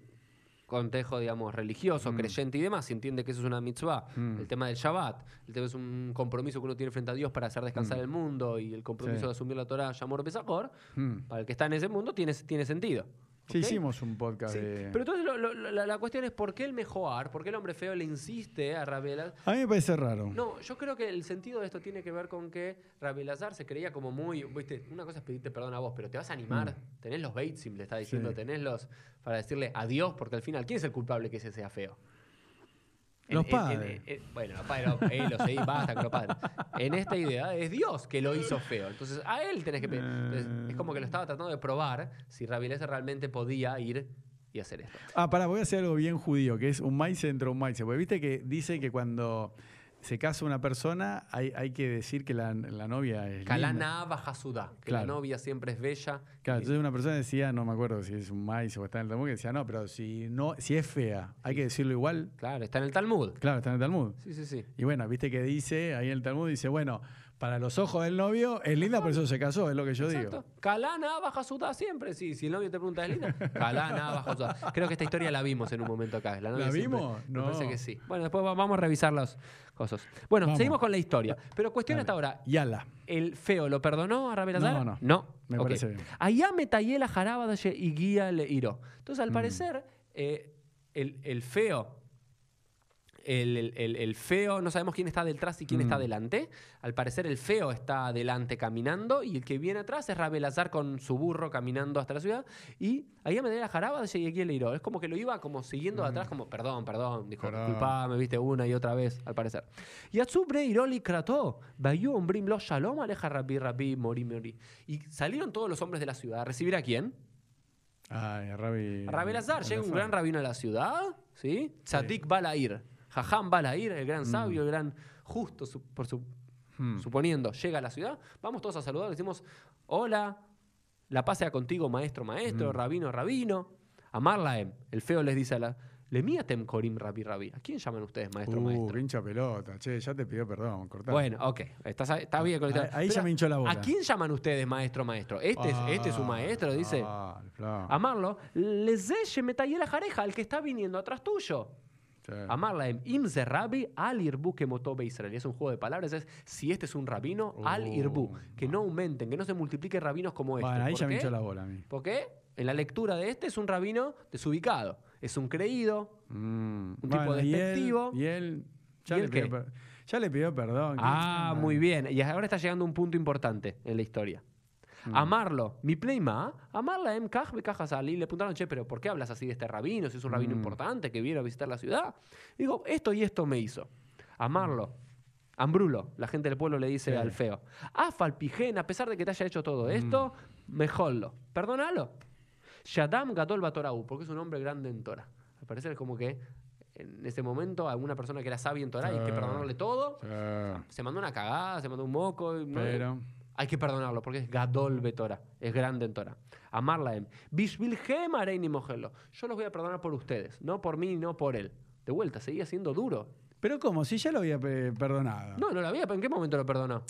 Speaker 1: contexto, digamos, religioso,
Speaker 2: Mm.
Speaker 1: creyente y demás, entiende que eso es una mitzvah,
Speaker 2: Mm.
Speaker 1: el tema del Shabbat, el tema es un compromiso que uno tiene frente a Dios para hacer descansar
Speaker 2: Mm.
Speaker 1: el mundo y el compromiso
Speaker 2: Sí.
Speaker 1: de asumir la Torah, Yamor Besajor,
Speaker 2: Mm.
Speaker 1: para el que está en ese mundo tiene, tiene sentido.
Speaker 2: Sí, hicimos un podcast
Speaker 1: Sí,
Speaker 2: de...
Speaker 1: Pero entonces lo- lo- la, la cuestión es por qué el mejoar, por qué el hombre feo le insiste a Rabela.
Speaker 2: A mí me parece raro.
Speaker 1: No, yo creo que el sentido de esto tiene que ver con que Rabelazar se creía como muy, viste, una cosa es pedirte perdón a vos, pero te vas a animar, tenés los Batesim, le está diciendo,
Speaker 2: Mm. Sí.
Speaker 1: tenés los para decirle adiós, porque al final, ¿quién es el culpable que ese sea feo?
Speaker 2: Los padres.
Speaker 1: bueno, los padres, no, eh, los sí, basta con los padres. En esta idea es Dios que lo hizo feo. Entonces a él tenés que pedir. Entonces, es como que lo estaba tratando de probar si Rabelazar realmente podía ir y hacer esto.
Speaker 2: Ah, pará, voy a hacer algo bien judío, que es un maíz dentro de un maíz. Porque viste que dice que cuando se casa una persona hay, hay que decir que la, la novia es.
Speaker 1: Kalana Bajasudá, que la
Speaker 2: Claro.
Speaker 1: novia siempre es bella.
Speaker 2: Claro, entonces una persona decía, no me acuerdo si es un maíz o está en el Talmud, que decía, no, pero si no, si es fea, hay que decirlo igual.
Speaker 1: Claro, está en el Talmud.
Speaker 2: Claro, está en el Talmud.
Speaker 1: Sí, sí, sí.
Speaker 2: Y bueno, viste que dice, ahí en el Talmud dice, bueno, para los ojos del novio es linda, por eso se casó, es lo que yo
Speaker 1: Exacto.
Speaker 2: digo.
Speaker 1: Kalana Bajasudá siempre, sí. Si el novio te pregunta, ¿es linda? Kalana Bajasudá. Creo que esta historia la vimos en un momento acá. La,
Speaker 2: ¿La
Speaker 1: siempre-
Speaker 2: vimos?
Speaker 1: Me
Speaker 2: No.
Speaker 1: parece que sí. Bueno, después va- vamos a revisar las cosas. Bueno,
Speaker 2: Vamos.
Speaker 1: seguimos con la historia. Pero cuestión
Speaker 2: Dale.
Speaker 1: hasta ahora.
Speaker 2: Yala.
Speaker 1: ¿El feo lo perdonó a Rabelazar?
Speaker 2: No, no.
Speaker 1: No.
Speaker 2: Me
Speaker 1: Ok.
Speaker 2: parece bien.
Speaker 1: Allá metayela jarabadaye y guía le iró. Entonces, al
Speaker 2: Mm.
Speaker 1: parecer, eh, el, el feo, el, el- el- el feo, no sabemos quién está detrás y quién está
Speaker 2: Mm.
Speaker 1: delante. Al parecer, el feo está adelante caminando y el que viene atrás es Rabelazar con su burro caminando hasta la ciudad. Y allá metayela jarabadaye y guía le iró. Es como que lo iba como siguiendo de atrás, como perdón, perdón. Dijo,
Speaker 2: Mm.
Speaker 1: Disculpa, me viste una y otra vez, al parecer. Y Atsubre Iroli Krató, Bayu Ombrim Lo Shalom Aleja Rabbi Rabbi Mori Mori. Y salieron todos los hombres de la ciudad a recibir a quién?
Speaker 2: Ay, Rabi.
Speaker 1: A Rabelazar. Llega un gran rabino a la ciudad, ¿sí? Tzadik Balair. Jajam Balair, el gran sabio, el gran justo, su- por su,
Speaker 2: Hmm.
Speaker 1: suponiendo, llega a la ciudad. Vamos todos a saludar, decimos, hola, la paz sea contigo, maestro, maestro,
Speaker 2: Mm.
Speaker 1: rabino, rabino. Amarlaem, el feo les dice a la... Lemiatem Korim Rabbi Rabbi. ¿A quién llaman ustedes, maestro,
Speaker 2: Uh,
Speaker 1: maestro?
Speaker 2: qué hincha pelota. Che, ya te pidió perdón, cortá.
Speaker 1: Bueno, ok. Estás, está bien con
Speaker 2: Ahí- ya me hinchó la bola.
Speaker 1: ¿A quién llaman ustedes maestro, maestro? Este, es, este es su
Speaker 2: Ah,
Speaker 1: maestro, dice.
Speaker 2: ah.
Speaker 1: Amarlo. Les la jareja, el que está viniendo atrás tuyo.
Speaker 2: Sí.
Speaker 1: Amarla en Imze Rabbi al Irbu que motobe Israel. Es un juego de palabras. Es si este es un rabino, al Irbu.
Speaker 2: Oh,
Speaker 1: Que no aumenten, que no se multipliquen rabinos como este.
Speaker 2: Bueno, ahí
Speaker 1: ¿Por
Speaker 2: ya me
Speaker 1: qué?
Speaker 2: hinchó la bola a mí.
Speaker 1: Porque en la lectura de este es un rabino desubicado. Es un creído.
Speaker 2: Mm,
Speaker 1: Un tipo
Speaker 2: y él-
Speaker 1: despectivo.
Speaker 2: Y él, ya,
Speaker 1: ¿Y
Speaker 2: le pidió
Speaker 1: qué?
Speaker 2: ya le pidió perdón.
Speaker 1: Ah,
Speaker 2: ¿Qué-
Speaker 1: muy bien. Y ahora está llegando un punto importante en la historia. Amarlo. Mi pleima, amarla em kaj Y le preguntaron, che, pero ¿por qué hablas así de este rabino? Si es un rabino importante que viene a visitar la ciudad. Digo, esto y esto me hizo. Amarlo. Ambrulo, la gente del pueblo le dice
Speaker 2: Sí.
Speaker 1: al feo. Afalpijen, a pesar de que te haya hecho todo esto, mejorlo. Perdónalo. Shadam Gadol Batorau, porque es un hombre grande en Torah. Al parecer es como que en ese momento alguna persona que era sabia en Torah y que
Speaker 2: Sí.
Speaker 1: perdonarle todo,
Speaker 2: Sí.
Speaker 1: se mandó una cagada, se mandó un moco. y- ¿no? Hay que perdonarlo porque es Gadol Betora, es grande en Torah. Amarla em. Bishvilhem areini mogelo. Yo los voy a perdonar por ustedes, no por mí, no por él. De vuelta, seguía siendo duro.
Speaker 2: Pero ¿cómo? Si ya lo había pe- perdonado.
Speaker 1: No, no lo había. ¿En qué momento lo perdonó?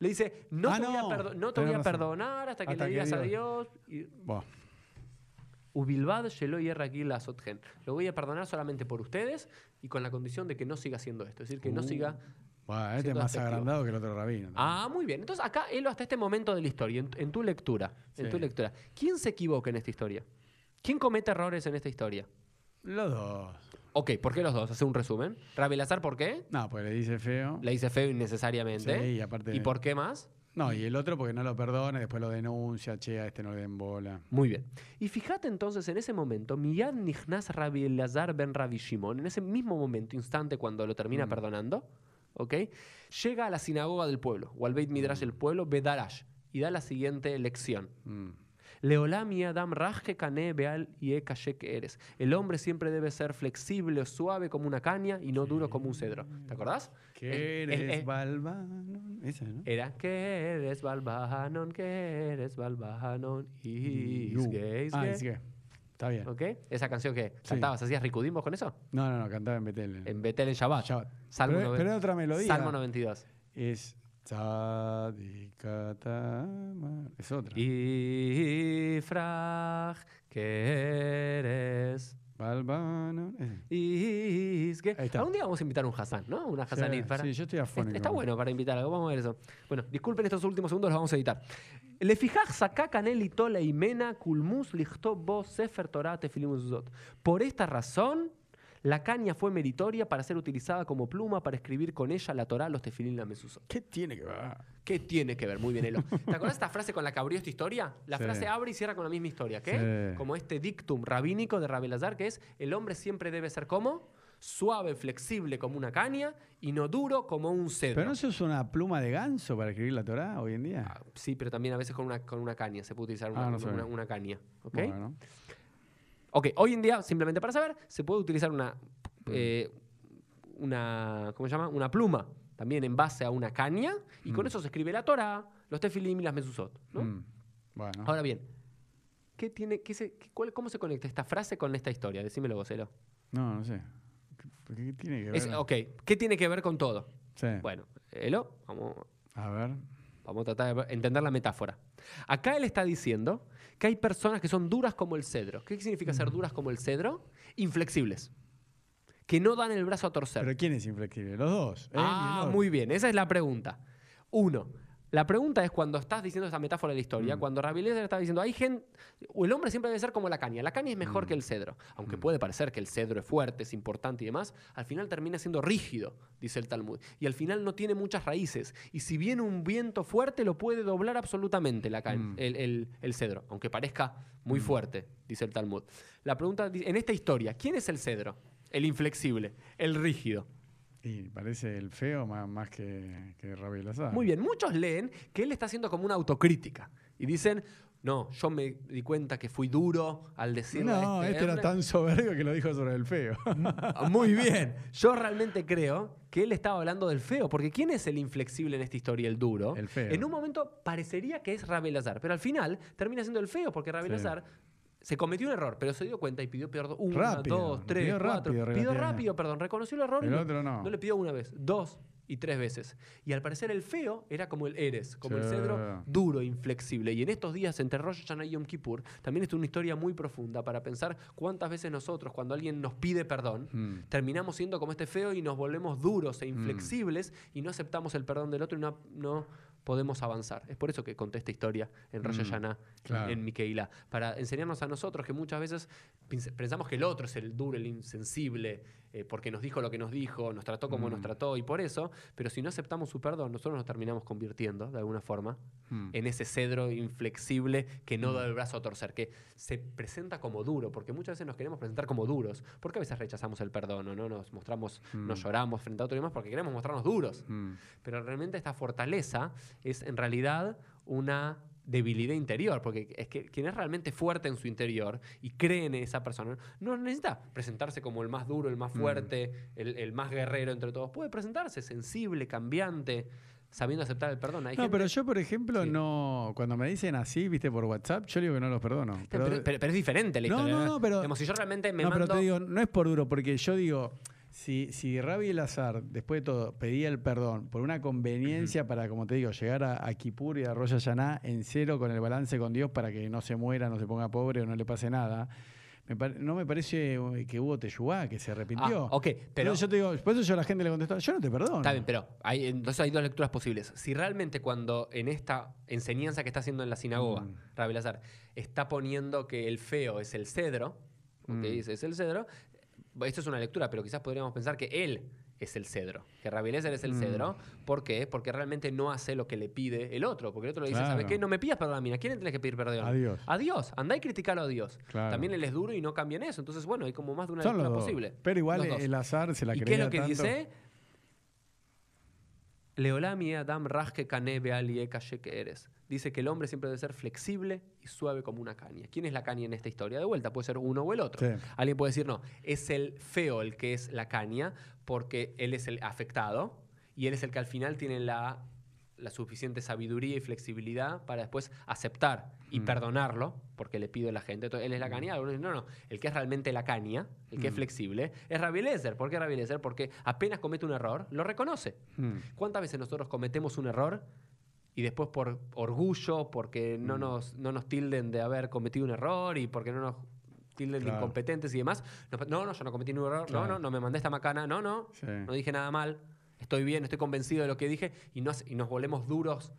Speaker 1: Le dice, no
Speaker 2: Ah,
Speaker 1: te voy a,
Speaker 2: no,
Speaker 1: te voy perdonar hasta que
Speaker 2: Hasta
Speaker 1: le
Speaker 2: que
Speaker 1: digas
Speaker 2: Dios-
Speaker 1: adiós. Y. Ubilbad shelo yerra aquí la sotgen. Lo voy a perdonar solamente por ustedes y con la condición de que no siga haciendo esto. Es decir, que no
Speaker 2: Uh.
Speaker 1: siga.
Speaker 2: Buah, este es más agrandado que el otro rabino.
Speaker 1: Ah, muy bien. Entonces acá, él hasta este momento de la historia, en, en tu lectura, en
Speaker 2: Sí.
Speaker 1: tu lectura, ¿quién se equivoca en esta historia? ¿Quién comete errores en esta historia?
Speaker 2: Los dos.
Speaker 1: Ok, ¿por qué los dos? Hace un resumen. Rabelazar, ¿por qué?
Speaker 2: No, pues le dice feo.
Speaker 1: Le dice feo innecesariamente.
Speaker 2: Sí, y aparte-
Speaker 1: ¿Y por qué más?
Speaker 2: No, y el otro porque no lo perdona, después lo denuncia, che, a este no le den bola.
Speaker 1: Muy bien. Y fíjate entonces en ese momento, Miyad Nichnas Rabbi Elazar ben Rabbi Shimon, en ese mismo momento, instante cuando lo termina perdonando, ¿ok? Llega a la sinagoga del pueblo, o al Beit Midrash del pueblo, Bedarash, y da la siguiente lección.
Speaker 2: Mm.
Speaker 1: Leolam y Adam rajke kane beal y e kashe que eres. El hombre siempre debe ser flexible o suave como una caña y no duro como un cedro. ¿Te acordás?
Speaker 2: ¿Qué
Speaker 1: El- el-
Speaker 2: eres,
Speaker 1: el-
Speaker 2: Balbano? Ese, ¿no?
Speaker 1: Era que eres Balbahanon, que eres Balbahanon, y
Speaker 2: Ah, es que. Está bien.
Speaker 1: ¿Ok? Esa canción que cantabas, ¿hacías ricudín vos con eso?
Speaker 2: No, no, no, cantaba en Betel.
Speaker 1: En Betel en Shabbat.
Speaker 2: Shabbat.
Speaker 1: Salmo,
Speaker 2: pero,
Speaker 1: noven-
Speaker 2: pero es otra melodía.
Speaker 1: Salmo 92.
Speaker 2: Es. Es otra.
Speaker 1: Ifraj, que eres.
Speaker 2: Balbano. ese. Está.
Speaker 1: Algún día vamos a invitar a un Hassan, ¿no? Una Hassanit.
Speaker 2: Sí,
Speaker 1: para...
Speaker 2: sí, yo estoy afónico.
Speaker 1: Está bueno para invitar algo. Vamos a ver eso. Bueno, disculpen estos últimos segundos, los vamos a editar. Le canel lichtó bo sefer tefilim. Por esta razón, la caña fue meritoria para ser utilizada como pluma para escribir con ella la Torah, los tefilim la mezuzot.
Speaker 2: ¿Qué tiene que ver?
Speaker 1: ¿Qué tiene que ver? Muy bien, Elo. [LAUGHS] ¿Te acuerdas esta frase con la que abrió esta historia? La
Speaker 2: Sí.
Speaker 1: frase abre y cierra con la misma historia. ¿Qué?
Speaker 2: Sí.
Speaker 1: Como este dictum rabínico de Rabelazar, que es el hombre siempre debe ser como suave, flexible como una caña y no duro como un cedro.
Speaker 2: ¿Pero no se usa una pluma de ganso para escribir la Torah hoy en día?
Speaker 1: Ah, Sí, pero también a veces con una, con una caña. Se puede utilizar una,
Speaker 2: Ah, no
Speaker 1: una- una- caña. ¿ok?
Speaker 2: Bueno.
Speaker 1: Ok, hoy en día, simplemente para saber, se puede utilizar una, eh, una, ¿cómo se llama? Una pluma, también en base a una caña, y con eso se escribe la Torah, los tefilim y las mezuzot. ¿no?
Speaker 2: Mm, Bueno.
Speaker 1: Ahora bien, ¿qué tiene, qué se, qué- cuál- ¿cómo se conecta esta frase con esta historia? Decímelo, Gocelo.
Speaker 2: No, no sé. ¿Qué, tiene que ver?
Speaker 1: Es- ok, ¿qué tiene que ver con todo?
Speaker 2: Sí.
Speaker 1: Bueno, Elo, vamos,
Speaker 2: A ver.
Speaker 1: Vamos a tratar de entender la metáfora. Acá él está diciendo que hay personas que son duras como el cedro. ¿Qué significa ser duras como el cedro? Inflexibles. Que no dan el brazo a torcer.
Speaker 2: ¿Pero quién es inflexible? Los dos.
Speaker 1: ah, muy bien. Esa es la pregunta. Uno. La pregunta es cuando estás diciendo esta metáfora de la historia, cuando Rabbi Eliezer está diciendo, hay gente, o el hombre siempre debe ser como la caña. La caña es mejor que el cedro. Aunque puede parecer que el cedro es fuerte, es importante y demás, al final termina siendo rígido, dice el Talmud. Y al final no tiene muchas raíces. Y si viene un viento fuerte, lo puede doblar absolutamente la ca- el, el- el cedro, aunque parezca muy fuerte, dice el Talmud. La pregunta, en esta historia, ¿quién es el cedro? El inflexible, el rígido.
Speaker 2: Y parece el feo más, más que, que Rabbi Lazar.
Speaker 1: Muy bien, muchos leen que él está haciendo como una autocrítica y dicen, no, yo me di cuenta que fui duro al decir
Speaker 2: No, este era tan soberbio que lo dijo sobre el feo.
Speaker 1: Muy bien, yo realmente creo que él estaba hablando del feo, porque ¿quién es el inflexible en esta historia, el duro?
Speaker 2: El feo.
Speaker 1: En un momento parecería que es Rabelazar, pero al final termina siendo el feo, porque Rabelazar se cometió un error, pero se dio cuenta y pidió perdón. Una,
Speaker 2: Rápido,
Speaker 1: dos, tres,
Speaker 2: pidió
Speaker 1: cuatro.
Speaker 2: rápido,
Speaker 1: pidió rápido, perdón, reconoció el error. y
Speaker 2: El
Speaker 1: no-
Speaker 2: otro no.
Speaker 1: No le pidió una vez, dos y tres veces. Y al parecer el feo era como el Eres, como el cedro duro, inflexible. Y en estos días entre Rosh Hashanah y Yom Kippur también es una historia muy profunda para pensar cuántas veces nosotros, cuando alguien nos pide perdón,
Speaker 2: Mm.
Speaker 1: terminamos siendo como este feo y nos volvemos duros e inflexibles y no aceptamos el perdón del otro y no, no podemos avanzar. Es por eso que conté esta historia en Rosh
Speaker 2: Mm,
Speaker 1: Hashanah,
Speaker 2: claro.
Speaker 1: en, Miqueila, para enseñarnos a nosotros que muchas veces pens- pensamos que el otro es el duro, el insensible, eh, porque nos dijo lo que nos dijo, nos trató como nos
Speaker 2: Mm.
Speaker 1: trató y por eso, pero si no aceptamos su perdón, nosotros nos terminamos convirtiendo, de alguna forma,
Speaker 2: Mm.
Speaker 1: en ese cedro inflexible que no da el brazo a torcer, que se presenta como duro, porque muchas veces nos queremos presentar como duros. ¿Por qué a veces rechazamos el perdón o no nos mostramos, nos
Speaker 2: Mm.
Speaker 1: lloramos frente a otro y demás? Porque queremos mostrarnos duros.
Speaker 2: Mm.
Speaker 1: Pero realmente esta fortaleza es en realidad una debilidad interior, porque es que quien es realmente fuerte en su interior y cree en esa persona, no necesita presentarse como el más duro, el más
Speaker 2: Mm.
Speaker 1: fuerte, el, el más guerrero entre todos. Puede presentarse sensible, cambiante, sabiendo aceptar el perdón. Hay
Speaker 2: No,
Speaker 1: gente-
Speaker 2: pero yo, por ejemplo,
Speaker 1: Sí.
Speaker 2: no. Cuando me dicen así, viste, por WhatsApp, yo digo que no los perdono.
Speaker 1: pero, pero- pero es diferente la
Speaker 2: No,
Speaker 1: historia.
Speaker 2: no, no, pero-
Speaker 1: Digamos, si yo realmente me
Speaker 2: no,
Speaker 1: mando...
Speaker 2: pero te digo, no es por duro, porque yo digo, si, si Rabi el Azar, después de todo, pedía el perdón por una conveniencia para, como te digo, llegar a, a Kipur y a Rosh Hashanah en cero con el balance con Dios para que no se muera, no se ponga pobre o no le pase nada, me no me parece eh, que hubo Teyubá, que se arrepintió.
Speaker 1: Ah, ok, pero...
Speaker 2: Entonces yo te digo, por eso yo a la gente le contesto, yo no te perdono.
Speaker 1: Está bien, pero hay, entonces hay dos lecturas posibles. Si realmente cuando en esta enseñanza que está haciendo en la sinagoga,
Speaker 2: Mm.
Speaker 1: Rabbi Lazar, está poniendo que el feo es el cedro, ok,
Speaker 2: Mm.
Speaker 1: dice es el cedro, esto es una lectura, pero quizás podríamos pensar que él es el cedro, que Rabbi Eliezer es el
Speaker 2: Mm.
Speaker 1: cedro. ¿Por qué? Porque realmente no hace lo que le pide el otro, porque el otro le dice, ¿sabes qué? No me pidas perdón a mí, ¿a quién le tienes que pedir perdón?
Speaker 2: A Dios.
Speaker 1: A Dios, andá y criticalo a Dios.
Speaker 2: Claro.
Speaker 1: También él es duro y no cambia en eso, entonces bueno, hay como más de una
Speaker 2: Son
Speaker 1: lectura posible.
Speaker 2: Pero igual el azar se la
Speaker 1: ¿Y
Speaker 2: creía
Speaker 1: qué es lo que
Speaker 2: tanto.
Speaker 1: dice? Leolami Adam Rajke Kanebe Ali que eres. Dice que el hombre siempre debe ser flexible y suave como una caña. ¿Quién es la caña en esta historia? De vuelta, puede ser uno o el otro.
Speaker 2: Sí.
Speaker 1: Alguien puede decir, no, es el feo el que es la caña porque él es el afectado y él es el que al final tiene la, la suficiente sabiduría y flexibilidad para después aceptar y
Speaker 2: Mm.
Speaker 1: perdonarlo porque le pide a la gente. Entonces, él es la caña. Algunos dicen, no, no, el que es realmente la caña, el que es
Speaker 2: Mm.
Speaker 1: flexible, es Rabbi. ¿Por qué Rabbi? Porque apenas comete un error, lo reconoce.
Speaker 2: Mm.
Speaker 1: ¿Cuántas veces nosotros cometemos un error y después por orgullo, porque no,
Speaker 2: Mm.
Speaker 1: nos, no nos tilden de haber cometido un error y porque no nos tilden de incompetentes y demás? nos- no, no, yo no cometí ningún error, no,
Speaker 2: Claro.
Speaker 1: no, no me mandé esta macana, no, no,
Speaker 2: Sí.
Speaker 1: no dije nada mal, estoy bien, estoy convencido de lo que dije y, no, hace- y nos volvemos duros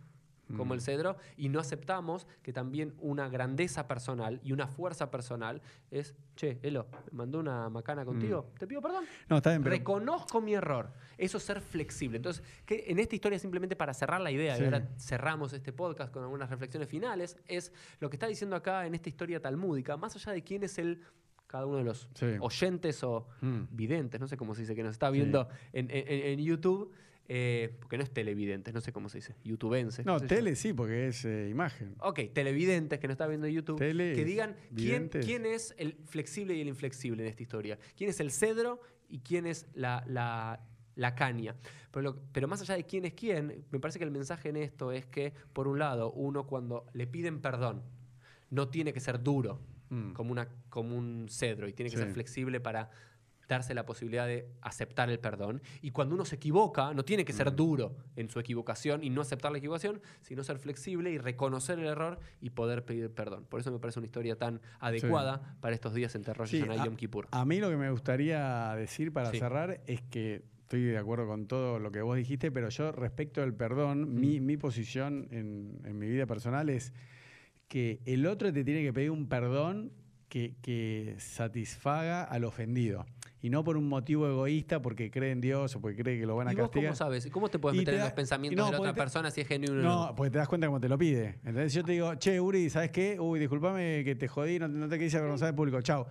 Speaker 1: como
Speaker 2: Mm.
Speaker 1: el cedro y no aceptamos que también una grandeza personal y una fuerza personal es, che, Elo, me mandó una macana contigo, te pido perdón.
Speaker 2: No, está bien, pero
Speaker 1: Reconozco mi error. Eso es ser flexible. Entonces, que en esta historia, simplemente para cerrar la idea,
Speaker 2: Sí.
Speaker 1: y ahora cerramos este podcast con algunas reflexiones finales, es lo que está diciendo acá en esta historia talmúdica, más allá de quién es el cada uno de los
Speaker 2: Sí.
Speaker 1: oyentes o
Speaker 2: Mm.
Speaker 1: videntes, no sé cómo se dice, que nos está
Speaker 2: Sí.
Speaker 1: viendo en, en- en YouTube, eh, porque no es televidentes, no sé cómo se dice, youtubenses.
Speaker 2: no,
Speaker 1: qué sé yo.
Speaker 2: tele sí, porque es eh, imagen.
Speaker 1: Ok, televidentes que nos está viendo en YouTube,
Speaker 2: Tele,
Speaker 1: que digan quién, es el flexible y el inflexible en esta historia. ¿Quién es el cedro y quién es la, la- la caña? Pero, lo- pero más allá de quién es quién, me parece que el mensaje en esto es que, por un lado, uno cuando le piden perdón, no tiene que ser duro
Speaker 2: Mm.
Speaker 1: como, una, como un cedro y tiene que
Speaker 2: Sí.
Speaker 1: ser flexible para darse la posibilidad de aceptar el perdón. Y cuando uno se equivoca, no tiene que ser
Speaker 2: Mm.
Speaker 1: duro en su equivocación y no aceptar la equivocación, sino ser flexible y reconocer el error y poder pedir perdón. Por eso me parece una historia tan adecuada para estos días entre Rosh
Speaker 2: Sí,
Speaker 1: Hashanah y
Speaker 2: a-
Speaker 1: Yom Kippur.
Speaker 2: A mí lo que me gustaría decir para
Speaker 1: Sí.
Speaker 2: cerrar es que estoy de acuerdo con todo lo que vos dijiste, pero yo respecto al perdón,
Speaker 1: Mm.
Speaker 2: mi, mi posición en, en mi vida personal es que el otro te tiene que pedir un perdón que, que satisfaga al ofendido. Y no por un motivo egoísta, porque cree en Dios o porque cree que lo van a
Speaker 1: ¿Y vos
Speaker 2: castigar.
Speaker 1: cómo sabes? ¿Cómo te puedes meter
Speaker 2: te
Speaker 1: en los pensamientos
Speaker 2: no,
Speaker 1: de la otra
Speaker 2: te-
Speaker 1: persona si es genuino o
Speaker 2: No,
Speaker 1: no?
Speaker 2: porque te das cuenta cómo te lo pide. Entonces yo te digo, che, Uri, ¿sabes qué? Uy, discúlpame que te jodí, no, no te quise avergonzar en público, chao.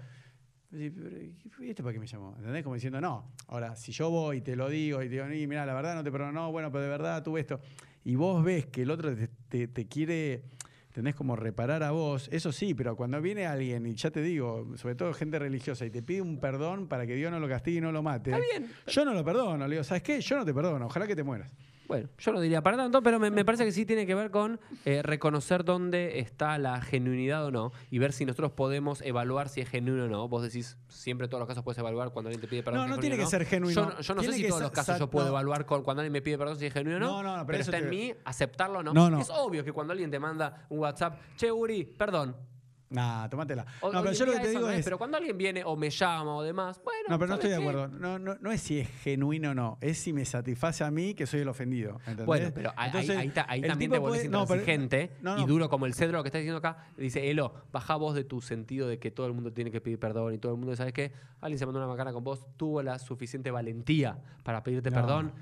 Speaker 2: Y, pero, ¿y este para qué me llamó? ¿Entendés? Como diciendo, no. Ahora, si yo voy y te lo digo y te digo, "Ni, mira, la verdad no te perdono, no, bueno, pero de verdad tuve esto. Y vos ves que el otro te, te- te quiere, ¿entendés? Como reparar a vos, eso sí, pero cuando viene alguien, y ya te digo, sobre todo gente religiosa, y te pide un perdón para que Dios no lo castigue y no lo mate.
Speaker 1: Está bien.
Speaker 2: Yo no lo perdono, le digo, ¿sabes qué? Yo no te perdono, ojalá que te mueras.
Speaker 1: Bueno, yo no diría para tanto, pero me, me parece que sí tiene que ver con eh, reconocer dónde está la genuinidad o no y ver si nosotros podemos evaluar si es genuino o no. Vos decís, siempre en todos los casos puedes evaluar cuando alguien te pide perdón.
Speaker 2: No, no tiene que ser genuino.
Speaker 1: Yo, no- yo no sé si
Speaker 2: que
Speaker 1: todos los casos yo puedo evaluar con, cuando alguien me pide perdón si es genuino o no.
Speaker 2: No, no, no, pero
Speaker 1: pero está
Speaker 2: te-
Speaker 1: en mí aceptarlo o no.
Speaker 2: No, no.
Speaker 1: Es obvio que cuando alguien te manda un WhatsApp, che, Uri, perdón.
Speaker 2: Nah, tómatela.
Speaker 1: O-
Speaker 2: No, pero yo lo que te digo
Speaker 1: no
Speaker 2: es.
Speaker 1: Pero cuando alguien viene o me llama o demás, bueno.
Speaker 2: No, pero no
Speaker 1: ¿sabes
Speaker 2: estoy de acuerdo. No, no, no es si es genuino o no. Es si me satisface a mí que soy el ofendido. ¿entendés?
Speaker 1: Bueno, pero ahí, también te
Speaker 2: pero-
Speaker 1: intransigente
Speaker 2: no,
Speaker 1: y duro como el cedro lo que está diciendo acá. Dice, Elo, baja vos de tu sentido de que todo el mundo tiene que pedir perdón y todo el mundo, ¿sabes qué? Alguien se mandó una macana con vos, tuvo la suficiente valentía para pedirte perdón.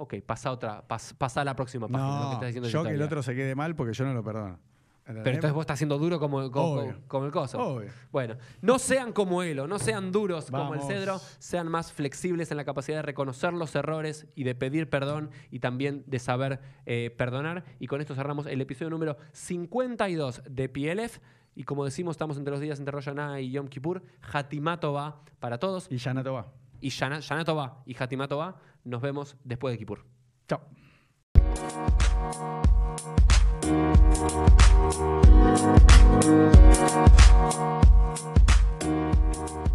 Speaker 1: Ok, pasa otra, pas- pasa a la próxima página. lo que
Speaker 2: No,
Speaker 1: está diciendo
Speaker 2: yo que el otro se quede mal porque yo no lo perdono.
Speaker 1: Pero entonces vos estás siendo duro como, como,
Speaker 2: Obvio.
Speaker 1: como el coso.
Speaker 2: Obvio.
Speaker 1: Bueno, no sean como Elo, no sean duros como el cedro, sean más flexibles en la capacidad de reconocer los errores y de pedir perdón y también de saber eh, perdonar. Y con esto cerramos el episodio número 52 de PLF. Y como decimos, estamos entre los días entre Rosh Hashanah y Yom Kippur. Hatimato va para todos.
Speaker 2: Y no va.
Speaker 1: Y Shana- Shanato va y Hatimato va. Nos vemos después de Kippur.
Speaker 2: Chao. Thank you.